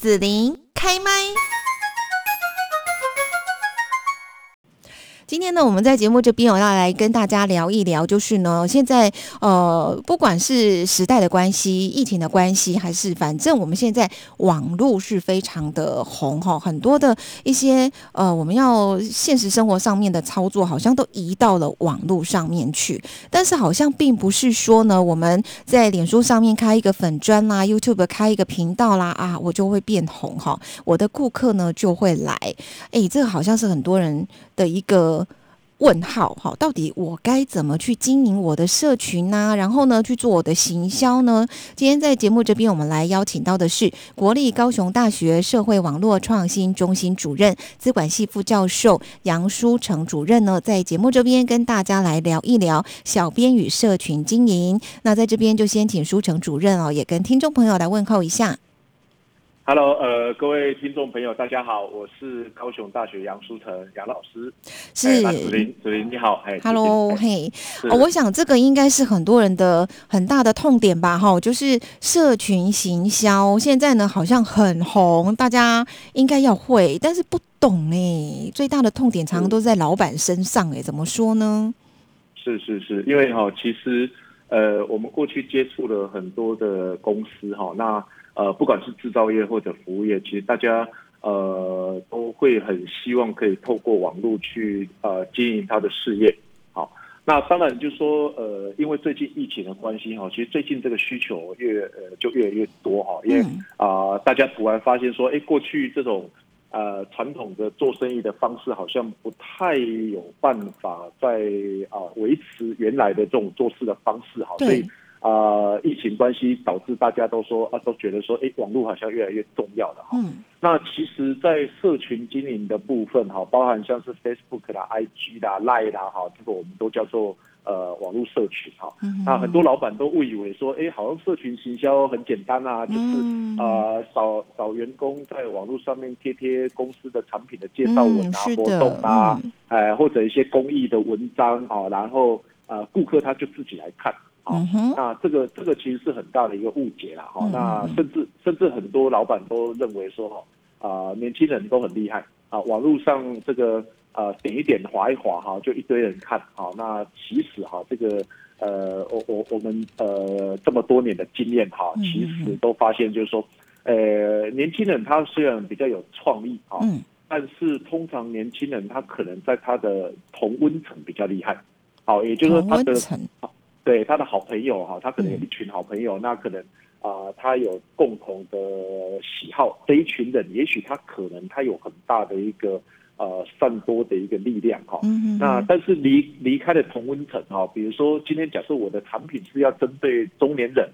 紫琳开麦。今天呢，我们在节目这边，我要来跟大家聊一聊，就是呢，现在呃，不管是时代的关系、疫情的关系，还是反正我们现在网络是非常的红哈，很多的一些呃，我们要现实生活上面的操作，好像都移到了网络上面去。但是好像并不是说呢，我们在脸书上面开一个粉砖啦，YouTube 开一个频道啦啊，我就会变红哈，我的顾客呢就会来。哎，这个好像是很多人的一个。问号哈，到底我该怎么去经营我的社群呢？然后呢，去做我的行销呢？今天在节目这边，我们来邀请到的是国立高雄大学社会网络创新中心主任、资管系副教授杨书成主任呢，在节目这边跟大家来聊一聊小编与社群经营。那在这边就先请书成主任哦，也跟听众朋友来问候一下。Hello，呃，各位听众朋友，大家好，我是高雄大学杨书成杨老师。是子林，子林你好，哎，Hello，嘿，我想这个应该是很多人的很大的痛点吧，哈，就是社群行销现在呢好像很红，大家应该要会，但是不懂哎，最大的痛点常常都在老板身上哎，怎么说呢？是是是，因为哈，其实呃，我们过去接触了很多的公司哈，那。呃，不管是制造业或者服务业，其实大家呃都会很希望可以透过网络去呃经营他的事业。好，那当然就是说呃，因为最近疫情的关系哈，其实最近这个需求越呃就越来越多哈，因为啊大家突然发现说，哎，过去这种呃传统的做生意的方式好像不太有办法在啊维持原来的这种做事的方式哈，所以。啊，疫情关系导致大家都说啊，都觉得说，哎，网络好像越来越重要了哈。嗯。那其实，在社群经营的部分哈，包含像是 Facebook 啦、IG 啦、Line 啦哈，这个我们都叫做呃网络社群哈。嗯。那很多老板都误以为说，哎，好像社群行销很简单啊，就是啊，找找员工在网络上面贴贴公司的产品的介绍文啊、活动啊，哎，或者一些公益的文章啊，然后呃，顾客他就自己来看。那这个这个其实是很大的一个误解啦，哈。那甚至甚至很多老板都认为说，哈啊，年轻人都很厉害啊，网络上这个呃点一点划一划哈，就一堆人看，好。那其实哈，这个呃，我我我们呃这么多年的经验哈，其实都发现就是说，呃，年轻人他虽然比较有创意啊，但是通常年轻人他可能在他的同温层比较厉害，好，也就是说他的。对他的好朋友哈，他可能有一群好朋友，那可能啊，他有共同的喜好，这一群人也许他可能他有很大的一个呃散播的一个力量哈。那但是离离开了同温层哈，比如说今天假设我的产品是要针对中年人，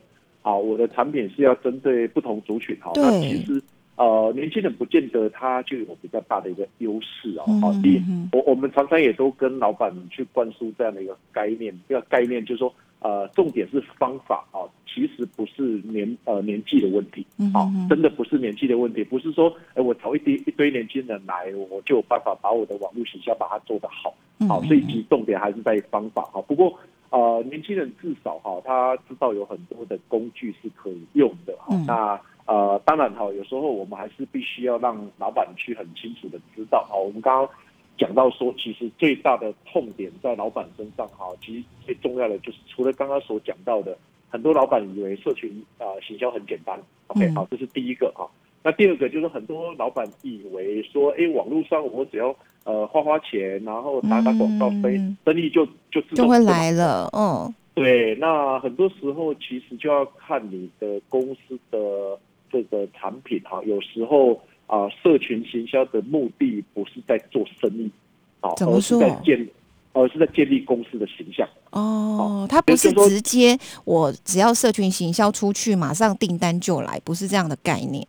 啊，我的产品是要针对不同族群哈，那其实。呃，年轻人不见得他就有比较大的一个优势哦。好，第我我们常常也都跟老板去灌输这样的一个概念，这个概念就是说，呃，重点是方法啊，其实不是年呃年纪的问题，好，真的不是年纪的问题，不是说，哎，我找一堆一堆年轻人来，我就有办法把我的网络形象把它做得好，好，所以其实重点还是在方法哈。不过，呃，年轻人至少哈，他知道有很多的工具是可以用的哈，那。呃，当然哈，有时候我们还是必须要让老板去很清楚的知道啊。我们刚刚讲到说，其实最大的痛点在老板身上哈。其实最重要的就是，除了刚刚所讲到的，很多老板以为社群啊行销很简单。OK，好，这是第一个哈。那第二个就是很多老板以为说，哎，网络上我只要呃花花钱，然后打打广告，生生意就就就会来了。嗯，对。那很多时候其实就要看你的公司的。这个产品哈，有时候啊，社群行销的目的不是在做生意，啊，而是在建，而是在建立公司的形象。哦，它不是直接我只要社群行销出去，马上订单就来，不是这样的概念。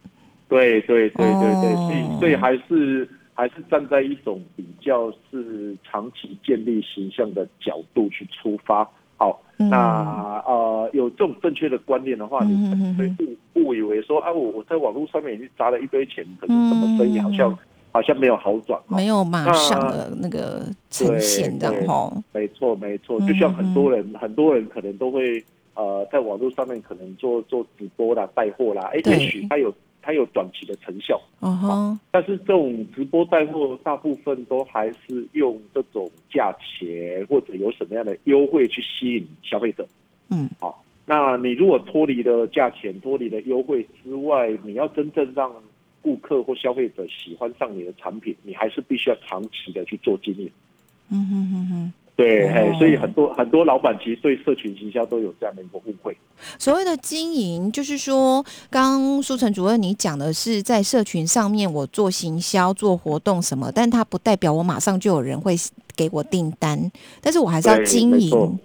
对对对对对，所以所以还是还是站在一种比较是长期建立形象的角度去出发。好，那呃，有这种正确的观念的话，你会误误以为说啊，我我在网络上面已经砸了一堆钱，可是什么生意好像好像没有好转，没有马上的那个呈现的哈。没错没错，就像很多人很多人可能都会呃，在网络上面可能做做直播啦、带货啦，哎，也许他有。它有短期的成效。但是这种直播带货，大部分都还是用这种价钱或者有什么样的优惠去吸引消费者。嗯，好，那你如果脱离了价钱、脱离了优惠之外，你要真正让顾客或消费者喜欢上你的产品，你还是必须要长期的去做经营。嗯哼哼哼。对，哦，所以很多很多老板其实对社群行销都有这样的一个误会。所谓的经营，就是说，刚刚苏成主任你讲的是在社群上面我做行销、做活动什么，但它不代表我马上就有人会给我订单，但是我还是要对经营。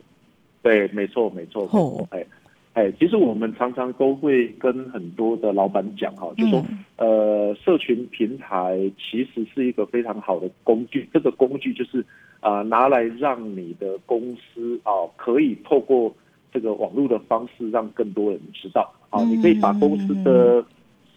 对，没错，没错。没哦错哎哎，其实我们常常都会跟很多的老板讲哈，就说、嗯呃，社群平台其实是一个非常好的工具，这个工具就是啊、呃拿来让你的公司啊、可以透过这个网络的方式让更多人知道。啊、嗯你可以把公司的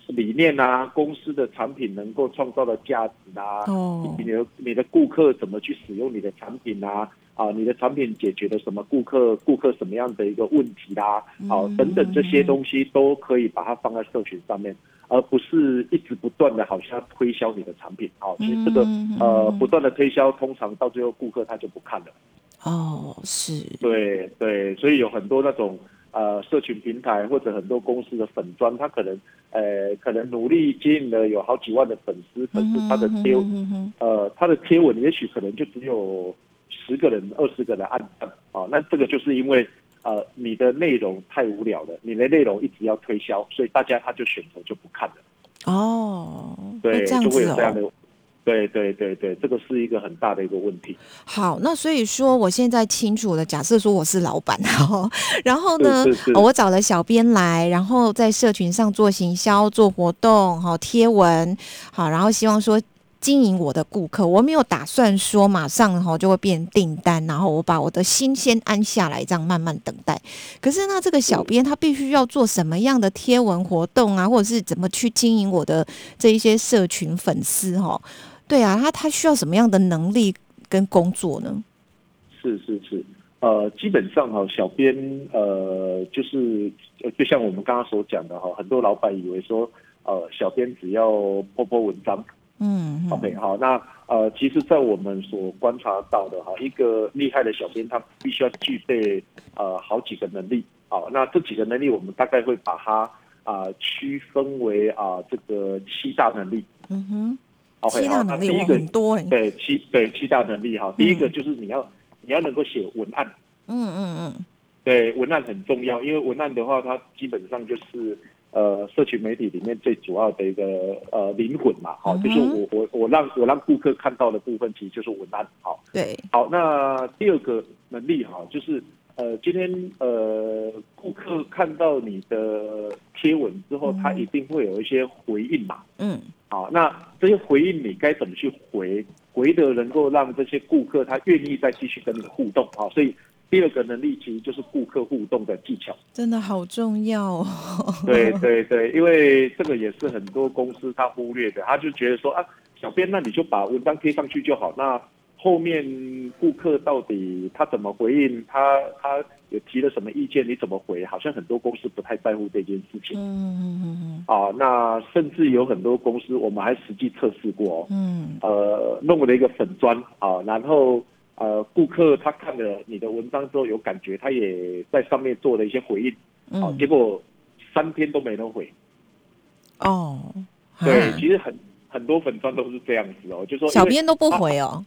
理念啊，公司的产品能够创造的价值啊，哦。你的你的顾客怎么去使用你的产品啊？啊，你的产品解决了什么顾客顾客什么样的一个问题啦、好、嗯。等等这些东西都可以把它放在社群上面，而不是一直不断的好像推销你的产品。好、其实这个嗯呃不断的推销，通常到最后顾客他就不看了。哦，是，对对，所以有很多那种呃社群平台或者很多公司的粉砖，他可能呃可能努力经营了有好几万的粉丝，可是他的贴呃他的贴文也许可能就只有十个人、二十个人按赞啊，那这个就是因为呃你的内容太无聊了，你的内容一直要推销，所以大家他就选择就不看了，哦，对，就会。有这样的。对对对对，这个是一个很大的一个问题。好，那所以说我现在清楚了。假设说我是老板，然后然后呢，是是是呃我找了小编来，然后在社群上做行销、做活动、好贴文，好，然后希望说。经营我的顾客，我没有打算说马上哈就会变订单，然后我把我的心先安下来，这样慢慢等待。可是那，这个小编他必须要做什么样的贴文活动啊，或者是怎么去经营我的这一些社群粉丝哈？对啊，他他需要什么样的能力跟工作呢？是是是，呃，基本上哈、小编呃，就是就像我们刚刚所讲的哈、很多老板以为说，呃，小编只要播播文章、嗯 o k 好，那呃，其实，在我们所观察到的哈、一个厉害的小编，他必须要具备呃好几个能力，好，那这几个能力，我们大概会把它啊、区分为啊、这个七大能力。嗯哼，，OK，七大能力一个很多哎、对七对七大能力哈，第一个就是你要你要能够写文案。嗯嗯嗯，对，文案很重要，因为文案的话，它基本上就是呃，社群媒体里面最主要的一个呃灵魂嘛，好、就是嗯我我我让我让顾客看到的部分，其实就是文案，好，对，好，那第二个能力哈，就是呃，今天呃，顾客看到你的贴文之后，他一定会有一些回应嘛，嗯。好，那这些回应你该怎么去回？回的能够让这些顾客他愿意再继续跟你互动，好，所以第二个能力其实就是顾客互动的技巧。真的好重要哦。对对对，因为这个也是很多公司他忽略的，他就觉得说啊，小编那你就把文章贴上去就好，那后面顾客到底他怎么回应，他他有提了什么意见，你怎么回？好像很多公司不太在乎这件事情。嗯嗯嗯啊，那甚至有很多公司，我们还实际测试过哦，嗯呃，弄了一个粉砖啊，然后呃，顾客他看了你的文章之后有感觉，他也在上面做了一些回应，啊，嗯结果三天都没人回。哦，对，啊其实很很多粉砖都是这样子哦，就说小编都不回哦。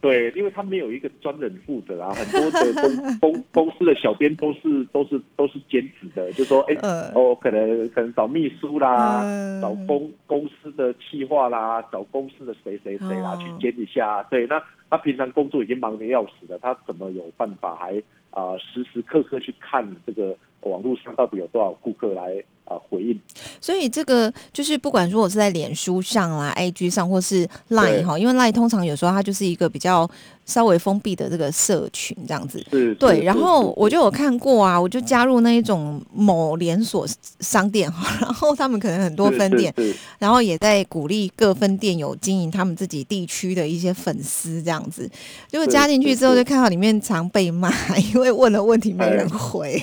对，因为他没有一个专人负责啊，很多的公公公司的小编都是都是都是兼职的，就说哎、呃哦，可能可能找秘书啦，嗯找公公司的企划啦，找公司的谁谁谁啦、哦去兼一下。对，那他平常工作已经忙得要死了，他怎么有办法还啊、时时刻刻去看这个网络上到底有多少顾客来啊、呃回应？所以这个就是不管说我是在脸书上啦、IG 上，或是 Line 哈，因为 Line 通常有时候它就是一个比较稍微封闭的这个社群这样子。是，对，然后我就有看过啊，我就加入那一种某连锁商店哈，然后他们可能很多分店，然后也在鼓励各分店有经营他们自己地区的一些粉丝这样子。结果加进去之后，就看到里面常被骂，因为问了问题没人回。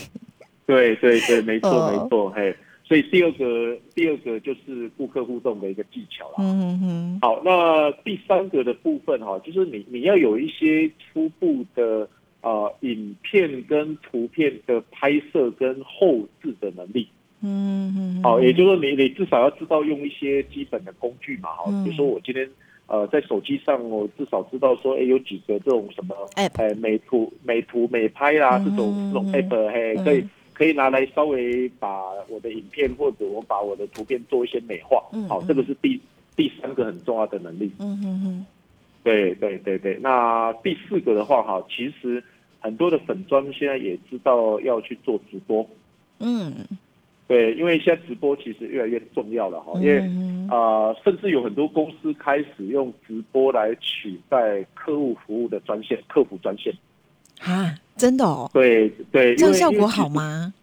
对对对，没错、哦。没错，嘿，所以第二个第二个就是顾客互动的一个技巧啦。嗯嗯嗯，好，那第三个的部分哈，就是你你要有一些初步的呃影片跟图片的拍摄跟后置的能力。嗯嗯，好，也就是说你你至少要知道用一些基本的工具嘛，哈，嗯。比如说我今天呃在手机上我至少知道说，哎，有几个这种什么哎美图美图美拍啦、嗯这种这种嗯 app，嘿，嗯可以可以拿来稍微把我的影片或者我把我的图片做一些美化，好，这个是第第三个很重要的能力。嗯嗯。嗯，对对对对，那第四个的话哈，其实很多的粉砖现在也知道要去做直播，嗯，对，因为现在直播其实越来越重要了哈，因为啊呃，甚至有很多公司开始用直播来取代客户服务的专线、客服专线。啊，真的哦，对对，这样效果好？吗？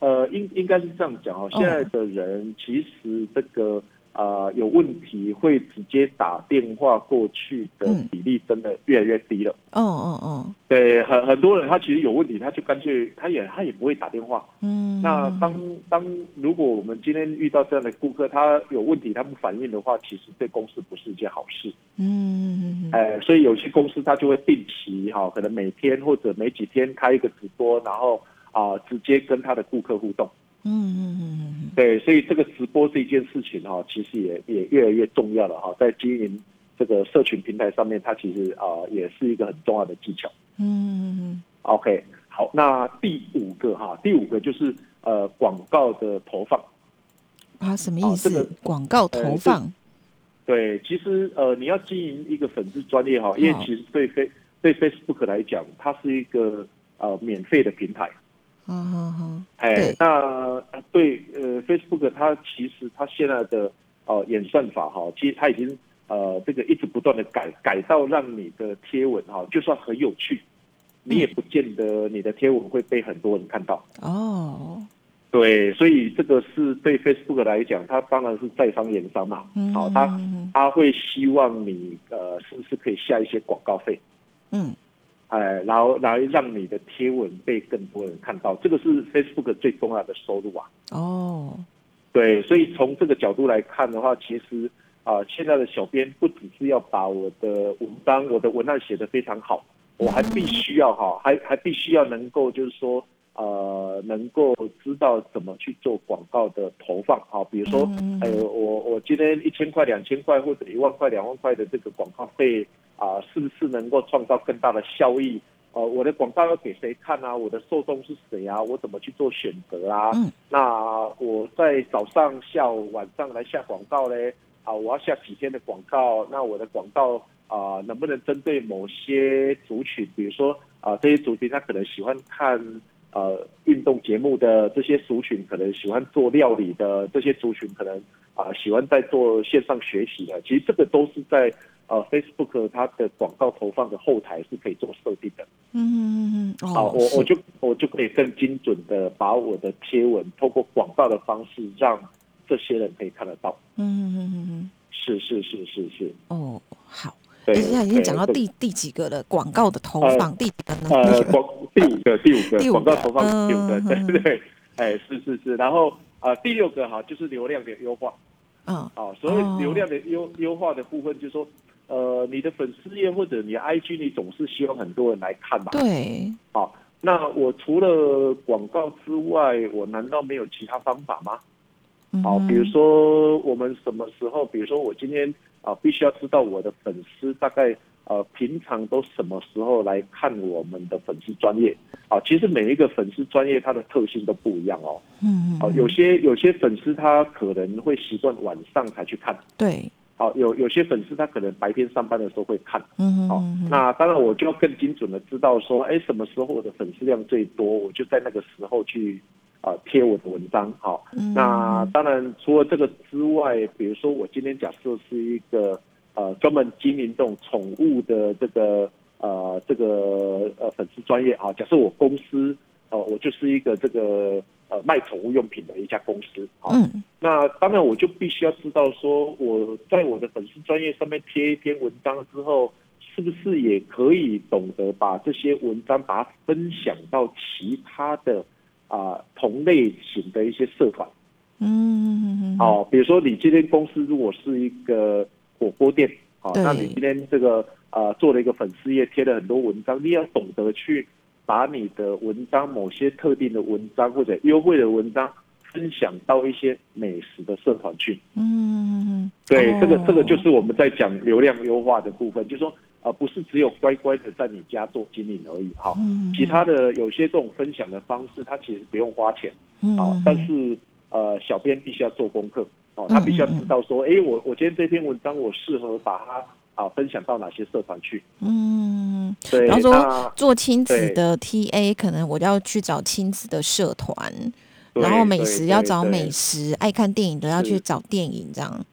呃，应应该是这样讲哦，现在的人其实这个呃有问题会直接打电话过去的嗯比例真的越来越低了。哦哦哦，对，很很多人他其实有问题，他就干脆他也他也不会打电话。嗯，那当当如果我们今天遇到这样的顾客，他有问题他不反应的话，其实对公司不是一件好事。嗯嗯哎，所以有些公司他就会定期哈，可能每天或者每几天开一个直播，然后啊、直接跟他的顾客互动。嗯嗯嗯对，所以这个直播这件事情哈，其实也也越来越重要了哈，在经营这个社群平台上面，它其实啊、也是一个很重要的技巧。嗯嗯嗯 OK，好，那第五个哈，第五个就是呃广告的投放。啊，什么意思好这个？广告投放，对，其实呃，你要经营一个粉丝专业哈，因为其实对 Face 对 Facebook 来讲，它是一个呃免费的平台。嗯嗯嗯，哎，那对呃 Facebook 它其实它现在的呃演算法哈，其实它已经呃这个一直不断的改改到让你的贴文哈，就算很有趣，你也不见得你的贴文会被很多人看到。哦，对，所以这个是对 Facebook 来讲，它当然是在商言商嘛。好，它他会希望你呃是不是可以下一些广告费，嗯哎，然后来让你的贴文被更多人看到，这个是 Facebook 最重要的收入啊。哦，对，所以从这个角度来看的话，其实啊、现在的小编不只是要把我的文章、我的文案写得非常好，我还必须要哈，还还必须要能够就是说。呃，能够知道怎么去做广告的投放，好，比如说，嗯呃，我我今天一千块、两千块或者一万块、两万块的这个广告费啊、是不是能够创造更大的效益？呃，我的广告要给谁看啊？我的受众是谁啊？我怎么去做选择啊？嗯那我在早上、下午、晚上来下广告嘞？啊，我要下几天的广告？那我的广告啊、能不能针对某些族群？比如说啊、这些族群他可能喜欢看呃运动节目的，这些族群可能喜欢做料理的，这些族群可能啊、喜欢在做线上学习的。其实这个都是在呃 Facebook 它的广告投放的后台是可以做设定的。嗯嗯嗯，好，哦，我我就我就可以更精准的把我的贴文透过广告的方式让这些人可以看得到。嗯嗯嗯嗯，是是是是是，哦，好，对。现在已经讲到第第几个了？广告的投放，第几个呢？呃广第五个第五第五个广告投放第五个，嗯对对对，哎是是是，然后、呃第六个哈就是流量的优化嗯啊，所以流量的优优化的部分就是说。呃，你的粉丝页或者你的 IG，你总是希望很多人来看吧？对，好，那我除了广告之外，我难道没有其他方法吗？好，嗯比如说我们什么时候，比如说我今天啊，必须要知道我的粉丝大概呃平常都什么时候来看我们的粉丝专业啊。其实每一个粉丝专业它的特性都不一样哦。嗯啊，有些有些粉丝他可能会习惯晚上才去看，对，好，有有些粉丝他可能白天上班的时候会看。好那当然我就要更精准的知道说，哎，什么时候我的粉丝量最多，我就在那个时候去啊、呃贴我的文章。好，嗯那当然除了这个之外，比如说我今天假设是一个呃专门经营这种宠物的这个呃这个呃粉丝专业啊，假设我公司呃我就是一个这个呃卖宠物用品的一家公司。好，嗯那当然，我就必须要知道说，我在我的粉丝专业上面贴一篇文章之后，是不是也可以懂得把这些文章把它分享到其他的啊、同类型的一些社团？嗯，好，比如说你今天公司如果是一个火锅店，好，对那你今天这个呃做了一个粉丝页，贴了很多文章，你要懂得去把你的文章某些特定的文章或者优惠的文章分享到一些美食的社团去。嗯，对，这个哦。这个就是我们在讲流量优化的部分，就是说呃不是只有乖乖的在你家做经营而已，好，嗯其他的有些这种分享的方式，它其实不用花钱。嗯哦，但是呃，小编必须要做功课哦，他必须要知道说，哎、我我今天这篇文章我适合把它啊分享到哪些社团去？嗯，对，然后说做亲子的 TA，可能我要去找亲子的社团，对然后美食要找美食，爱看电影的要去找电影，这样。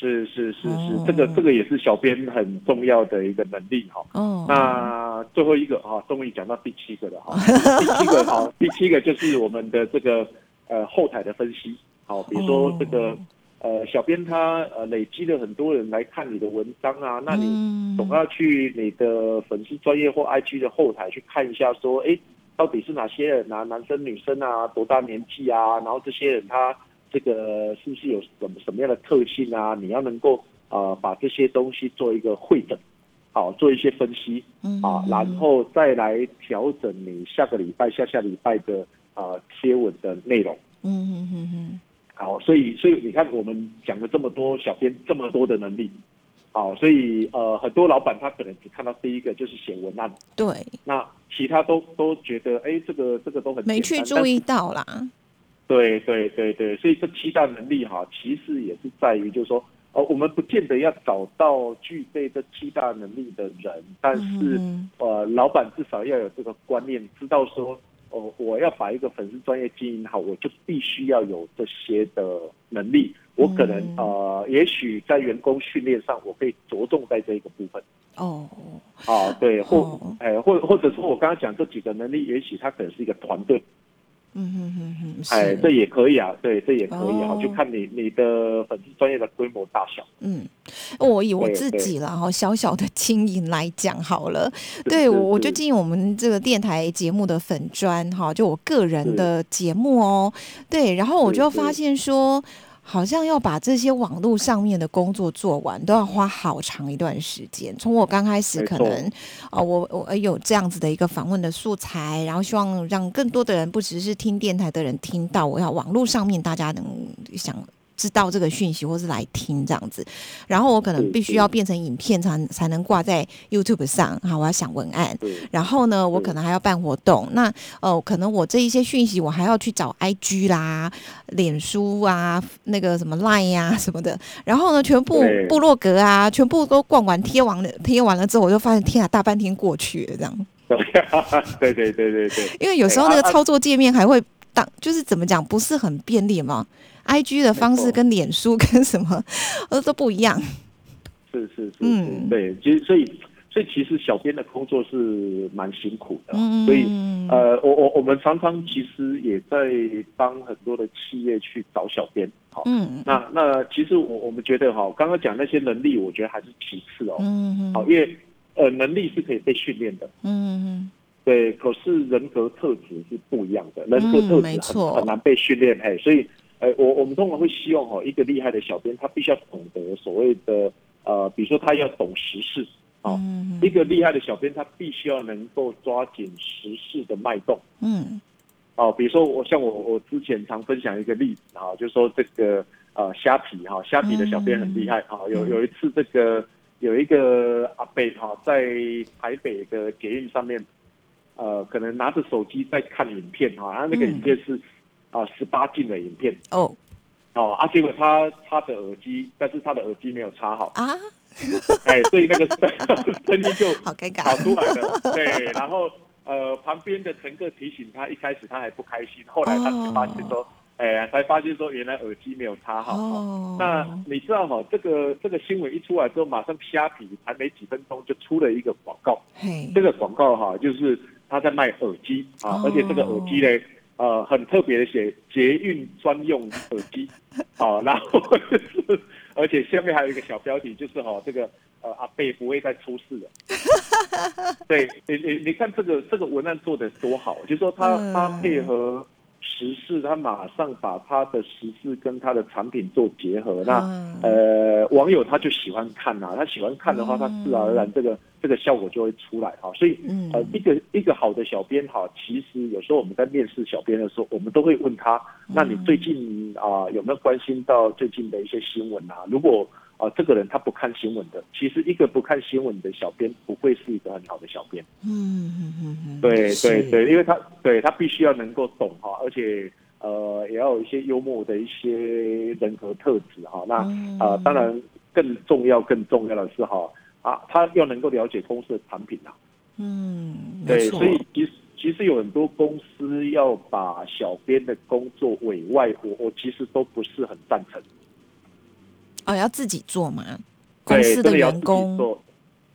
是是是是，哦这个这个也是小编很重要的一个能力哈。哦，那最后一个哈，终于讲到第七个了哈。第七个好，第七个就是我们的这个呃后台的分析。好，比如说这个、哦呃小编他呃累积了很多人来看你的文章啊，那你嗯总要去你的粉丝专业或 IG 的后台去看一下，说，哎，到底是哪些人啊，男生女生啊，多大年纪啊，然后这些人他这个是不是有什么什么样的特性啊？你要能够呃把这些东西做一个会诊，好，做一些分析嗯啊，然后再来调整你下个礼拜、下下礼拜的呃贴文的内容。嗯嗯嗯嗯，好，所以所以你看，我们讲了这么多，小编这么多的能力，好，所以呃，很多老板他可能只看到第一个就是写文案，对，那其他都都觉得，哎，这个这个都很没去注意。到啦。对对对对，所以这七大能力哈，其实也是在于，就是说，呃，我们不见得要找到具备这七大能力的人，但是、嗯呃，老板至少要有这个观念，知道说，哦，我要把一个粉丝专业经营好，我就必须要有这些的能力。我可能、嗯呃，也许在员工训练上，我可以着重在这一个部分。哦，啊，对，或哦哎、或或者说我刚刚讲这几个能力，也许它可能是一个团队，嗯嗯嗯嗯，哎，这也可以啊，对，这也可以啊，就看你你的粉丝专业的规模大小。嗯，我以我自己啦，哈，小小的经营来讲好了，对我我就经营我们这个电台节目的粉砖哈，就我个人的节目哦，对，然后我就发现说。好像要把这些网络上面的工作做完，都要花好长一段时间。从我刚开始可能，啊，我我有这样子的一个访问的素材，然后希望让更多的人，不只是听电台的人听到，我要网络上面大家能想知道这个讯息，或是来听这样子。然后我可能必须要变成影片才才能挂在 YouTube 上，好，我要想文案。然后呢，我可能还要办活动。那呃，可能我这一些讯息，我还要去找 IG 啦、脸书啊、那个什么 Line 呀、什么的。然后呢，全部部落格啊，全部都逛完贴完了，贴完了之后，我就发现天啊，大半天过去了这样。对对对对对，因为有时候那个操作界面还会当，就是怎么讲，不是很便利嘛。IG 的方式跟脸书跟什么呃都不一样。是是是，嗯。对，其实所以所以其实小编的工作是蛮辛苦的，嗯，所以呃，我我我们常常其实也在帮很多的企业去找小编，好、嗯。那那其实我我们觉得哈，刚刚讲那些能力，我觉得还是其次哦，嗯好，因为呃能力是可以被训练的，嗯对，可是人格特质是不一样的，人格特质错很很难被训练，嘿，所以呃，我我们通常会希望哦，一个厉害的小编，他必须要懂得所谓的呃，比如说他要懂时事，哦，嗯。一个厉害的小编，他必须要能够抓紧时事的脉动。嗯。哦，比如说我像我我之前常分享一个例子哈、就说这个呃虾皮哈、虾皮的小编很厉害哈、有有一次这个有一个阿贝哈、在台北的捷运上面，呃，可能拿着手机在看影片哈、他那个嗯影片是啊十八禁的影片。哦。哦啊，结果他他的耳机，但是他的耳机没有插好，啊，哎，所以那个声音就 好尴尬。跑。出来了，对，然后呃，旁边的乘客提醒他，一开始他还不开心，后来他才发现说，哎、才发现说原来耳机没有插好。哦，那你知道哈，这个这个新闻一出来之后，马上虾皮还没几分钟就出了一个广告，嘿。这个广告哈就是他在卖耳机啊，哦。而且这个耳机呢。呃，很特别的写捷运专用耳机，好、然后就是，而且下面还有一个小标题，就是哈、这个呃阿贝不会再出事了。对你你你看这个这个文案做的多好，就是说他嗯他配合时事，他马上把他的时事跟他的产品做结合。那嗯呃，网友他就喜欢看呐、他喜欢看的话，他自然而然这个这个效果就会出来哈。所以嗯呃，一个一个好的小编哈，其实有时候我们在面试小编的时候，我们都会问他，那你最近啊、有没有关心到最近的一些新闻啊？如果啊、这个人他不看新闻的，其实一个不看新闻的小编不会是一个很好的小编。嗯嗯嗯嗯，对对对，因为他对他必须要能够懂哈，而且呃也要有一些幽默的一些人格特质哈。那啊呃当然更重要更重要的是哈啊，他要能够了解公司的产品啊。嗯，没对，所以其实其实有很多公司要把小编的工作委外，我我其实都不是很赞成。哦，要自己做嘛，公对，司的员工，做。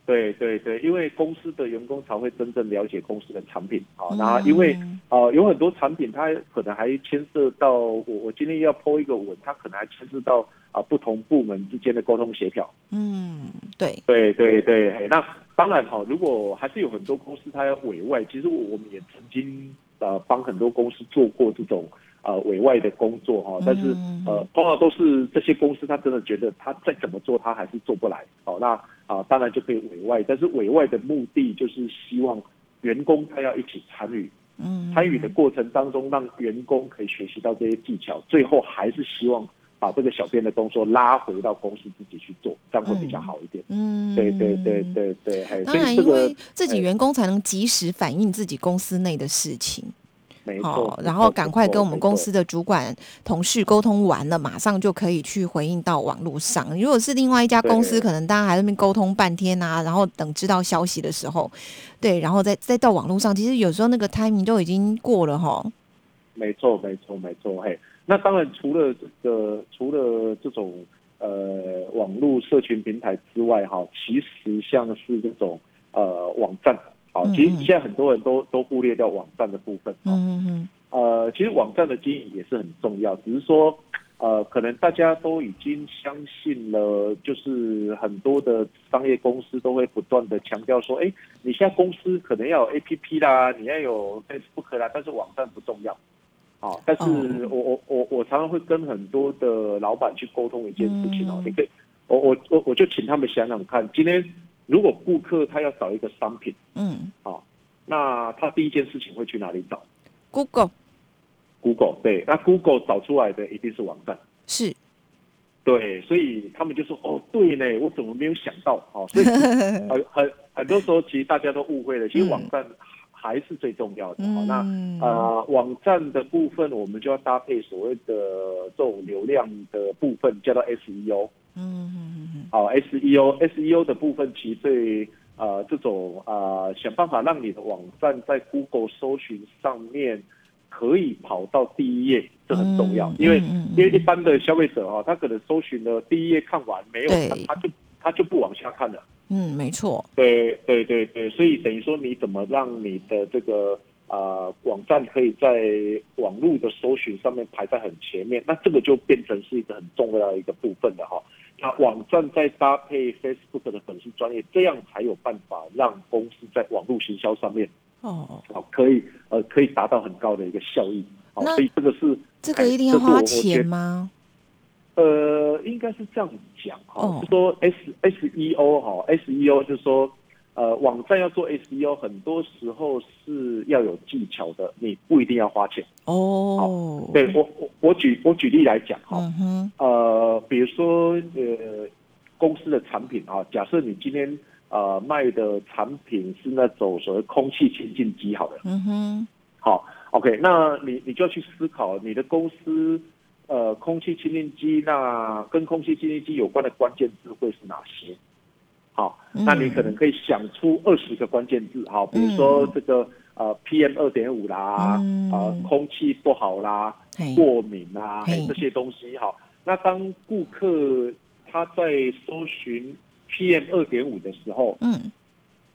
对对对，因为公司的员工才会真正了解公司的产品啊。嗯那、因为呃有很多产品，它可能还牵涉到我我今天要 PO 一个文，它可能还牵涉到啊、不同部门之间的沟通协调。嗯，对，对对对，嘿那当然哈、如果还是有很多公司它要委外，其实我我们也曾经呃帮很多公司做过这种呃委外的工作哈、但是嗯呃通常都是这些公司他真的觉得他再怎么做他还是做不来哦，那啊、当然就可以委外，但是委外的目的就是希望员工他要一起参与，嗯，参与的过程当中让员工可以学习到这些技巧，最后还是希望把这个小编的工作拉回到公司自己去做，这样会比较好一点。嗯，对对对。对对，嘿当然，因为自己哎员工才能及时反映自己公司内的事情，没错哦，，然后赶快跟我们公。司的主管、同事沟通完了，马上就可以去回应到网络上。如果是另外一家公司，可能大家还在那边沟通半天啊，然后等知道消息的时候，对，然后再再到网络上，其实有时候那个 timing 都已经过了哈。没错，没错，没错。嘿，那当然，除了这个，除了这种呃网络社群平台之外，哈，其实像是这种呃网站，好，其实现在很多人都都忽略掉网站的部分。嗯嗯呃，其实网站的经营也是很重要，只是说，呃，可能大家都已经相信了，就是很多的商业公司都会不断的强调说，哎，你现在公司可能要有 APP 啦，你要有 Facebook 啦，但是网站不重要。好，但是哦我我我我常常会跟很多的老板去沟通一件事情哦，嗯你可以，我我我我就请他们想想看，今天如果顾客他要找一个商品，嗯啊，那他第一件事情会去哪里找？，Google Google 对，那 Google 找出来的一定是网站，是，对，所以他们就说哦，对呢，我怎么没有想到哦，所以 很很很多时候其实大家都误会了，其实嗯网站还是最重要的。哦，那嗯呃，网站的部分我们就要搭配所谓的这种流量的部分，叫做 SEO。嗯嗯嗯好，SEO，SEO 的部分其实对呃这种呃想办法让你的网站在 Google 搜寻上面可以跑到第一页，这很重要，嗯因为因为一般的消费者哦、他可能搜寻了第一页看完没有，他他就他就不往下看了。嗯，没错，对对对对，所以等于说你怎么让你的这个呃网站可以在网络的搜寻上面排在很前面，那这个就变成是一个很重要的一个部分的哈。那网站再搭配 Facebook 的粉丝专业，这样才有办法让公司在网络行销上面哦，啊可以呃可以达到很高的一个效益。好，那所以这个是这个一定要花钱吗？呃，应该是这样讲哈，哦就说 S S E O 哈，S E O 就是说，呃，网站要做 S E O，很多时候是要有技巧的，你不一定要花钱。哦，对我我我举我举例来讲哈，呃，比如说呃，公司的产品啊，假设你今天呃卖的产品是那种所谓空气清净机，好了。嗯哼，好，OK，那你你就要去思考你的公司呃空气清净机，那跟空气清净机有关的关键字会是哪些？好，嗯。那你可能可以想出二十个关键字，好，比如说这个呃 PM 二点五啦，嗯。呃空气不好啦，过敏啊，这些东西好。那当顾客他在搜寻 PM 二点五的时候，嗯。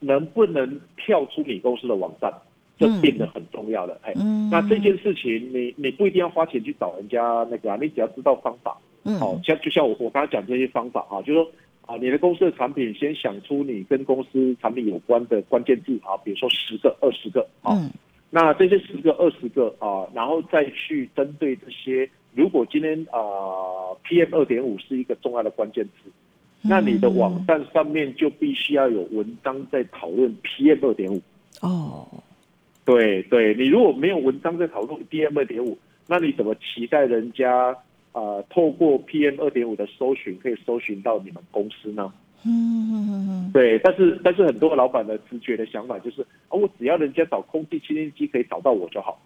能不能跳出你公司的网站，这变得很重要了。哎、嗯，那这件事情你你不一定要花钱去找人家那个啊，你只要知道方法。嗯。好、像就像我我刚才讲这些方法啊，就是说啊，你的公司的产品先想出你跟公司产品有关的关键字啊，比如说十个、二十个啊。嗯那这些十个、二十个啊，然后再去针对这些，如果今天啊 PM 二点五是一个重要的关键词，那你的网站上面就必须要有文章在讨论 PM 二点五。哦，对对，你如果没有文章在讨论 PM 二点五，那你怎么期待人家啊透过 PM 二点五的搜寻可以搜寻到你们公司呢？嗯，对，但是但是很多老板的直觉的想法就是，哦，我只要人家找空气清新机可以找到我就好。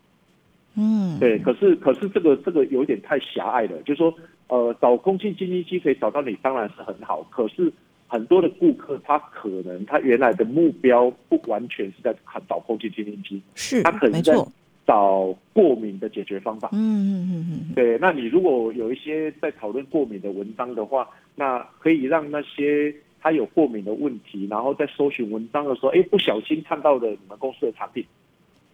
嗯，对，可是可是这个这个有点太狭隘了，就是说，呃，找空气清新机可以找到你当然是很好，可是很多的顾客他可能他原来的目标不完全是在找空气清新机，是，他可能在找过敏的解决方法。嗯嗯嗯嗯，对，那你如果有一些在讨论过敏的文章的话，那可以让那些。他有过敏的问题，然后在搜寻文章的时候，哎，不小心看到了你们公司的产品，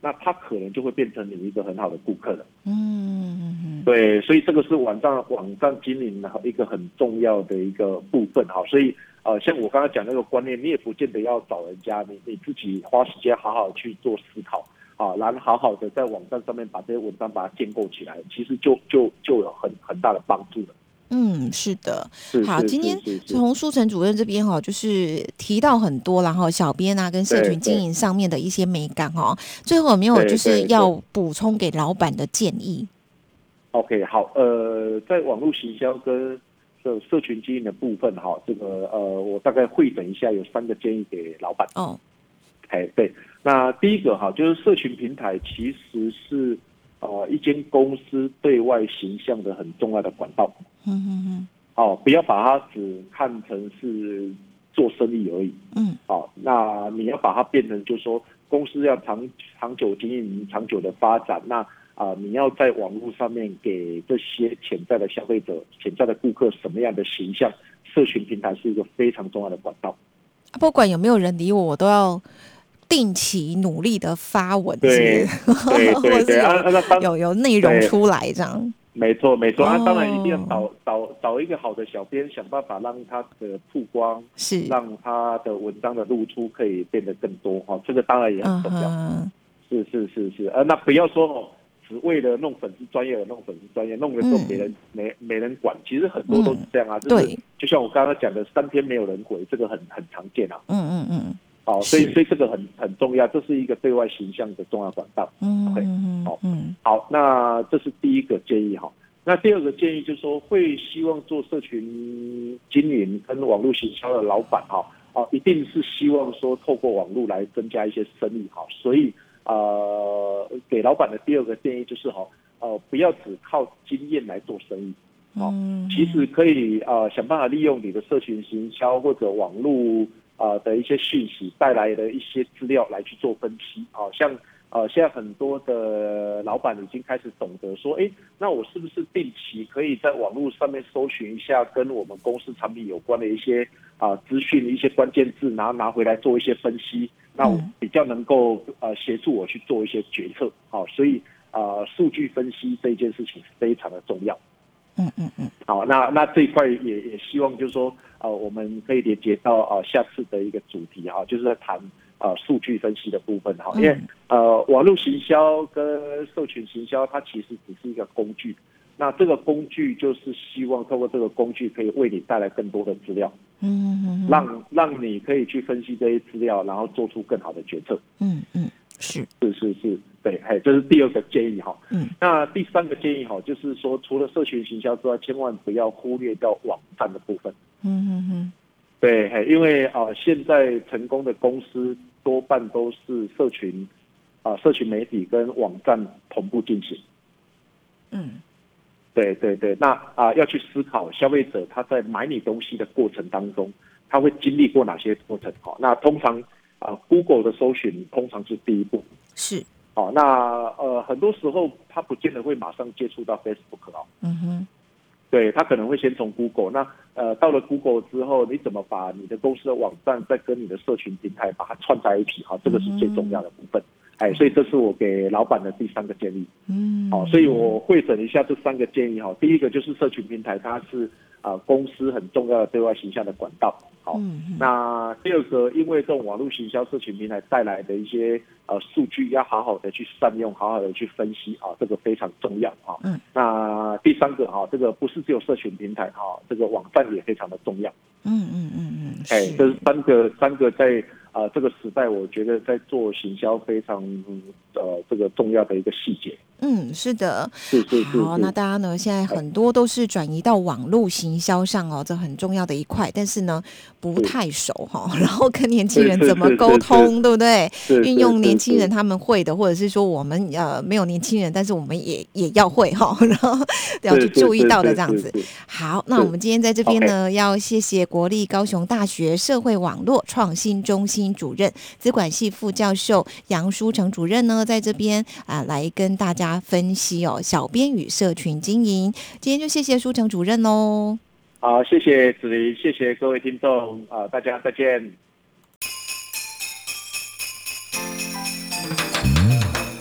那他可能就会变成你一个很好的顾客了。嗯嗯嗯，对，所以这个是网站网站经营的一个很重要的一个部分哈。所以呃，像我刚刚讲那个观念，你也不见得要找人家，你你自己花时间好好去做思考啊，然后好好的在网站上面把这些文章把它建构起来，其实就就就有很很大的帮助了。嗯，是的，好，今天从苏成主任这边哈，就是提到很多，然后小编啊跟社群经营上面的一些美感哦。最后有没有就是要补充给老板的建议？OK，好，呃，在网络行销跟社社群经营的部分哈，这个呃，我大概会诊一下，有三个建议给老板哦。哎，对，那第一个哈，就是社群平台其实是。呃，一间公司对外形象的很重要的管道。嗯嗯嗯。哦，不要把它只看成是做生意而已。嗯。好，那你要把它变成，就是说，公司要长长久经营、长久的发展。那啊，你要在网络上面给这些潜在的消费者、潜在的顾客什么样的形象？社群平台是一个非常重要的管道。不管有没有人理我，我都要。定期努力的发文，对 对对，啊，有有内容出来这样，没错没错，啊，当然一定要找找找一个好的小编，想办法让他的曝光是，让他的文章的露出可以变得更多哈，这个当然也很重要，是是是是，呃，那不要说哦，只为了弄粉丝专业而弄粉丝专业，弄的时候没人没没人管，其实很多都是这样啊，就是就像我刚刚讲的，三天没有人回，这个很很常见啊，嗯嗯嗯。好，所以所以这个很很重要，这是一个对外形象的重要管道。嗯，OK，好，嗯，好，那这是第一个建议哈。那第二个建议就是说，会希望做社群经营跟网络行销的老板哈，啊，一定是希望说透过网络来增加一些生意哈。所以呃，给老板的第二个建议就是哈，呃，不要只靠经验来做生意，好，其实可以呃想办法利用你的社群行销或者网络。啊的一些讯息带来的一些资料来去做分析，好像呃现在很多的老板已经开始懂得说，哎，那我是不是定期可以在网络上面搜寻一下跟我们公司产品有关的一些啊资讯一些关键字，然后拿回来做一些分析，那我比较能够呃协助我去做一些决策，好，所以啊数据分析这件事情非常的重要。嗯嗯嗯，好，那那这一块也也希望就是说，呃，我们可以连接到呃下次的一个主题哈，就是在谈呃数据分析的部分哈，因为呃网络行销跟社群行销它其实只是一个工具，那这个工具就是希望透过这个工具可以为你带来更多的资料，嗯嗯，让让你可以去分析这些资料，然后做出更好的决策，嗯嗯。是。是是是，对，哎，这是第二个建议哈。嗯，那第三个建议哈，就是说，除了社群行销之外，千万不要忽略掉网站的部分。嗯嗯嗯，对，因为啊，现在成功的公司多半都是社群啊，社群媒体跟网站同步进行。嗯，对对对，那啊，要去思考消费者他在买你东西的过程当中，他会经历过哪些过程？哈，那通常。啊，Google 的搜寻通常是第一步，是哦。那呃，很多时候他不见得会马上接触到 Facebook 哦。嗯哼，对他可能会先从 Google。那呃，到了 Google 之后，你怎么把你的公司的网站再跟你的社群平台把它串在一起？哈，这个是最重要的部分。哎，所以这是我给老板的第三个建议。嗯，好，所以我会诊一下这三个建议哈。第一个就是社群平台，它是啊公司很重要的对外形象的管道。好，那第二个，因为这种网络行销社群平台带来的一些呃数据，要好好的去善用，好好的去分析啊，这个非常重要啊。嗯。那第三个啊，这个不是只有社群平台啊，这个网站也非常的重要。嗯嗯嗯嗯。哎，这是三个三个在。啊，这个时代我觉得在做行销非常呃这个重要的一个细节。嗯，是的，是是是。好，那大家呢现在很多都是转移到网络行销上哦，这很重要的一块。但是呢不太熟哈，然后跟年轻人怎么沟通，对不对？运用年轻人他们会的，或者是说我们呃没有年轻人，但是我们也也要会哈，然后要去注意到的这样子。好，那我们今天在这边呢，要谢谢国立高雄大学社会网络创新中心。主任、资管系副教授杨书成主任呢，在这边啊，来跟大家分析哦，小编与社群经营。今天就谢谢书成主任喽。好，谢谢子怡，谢谢各位听众啊，大家再见。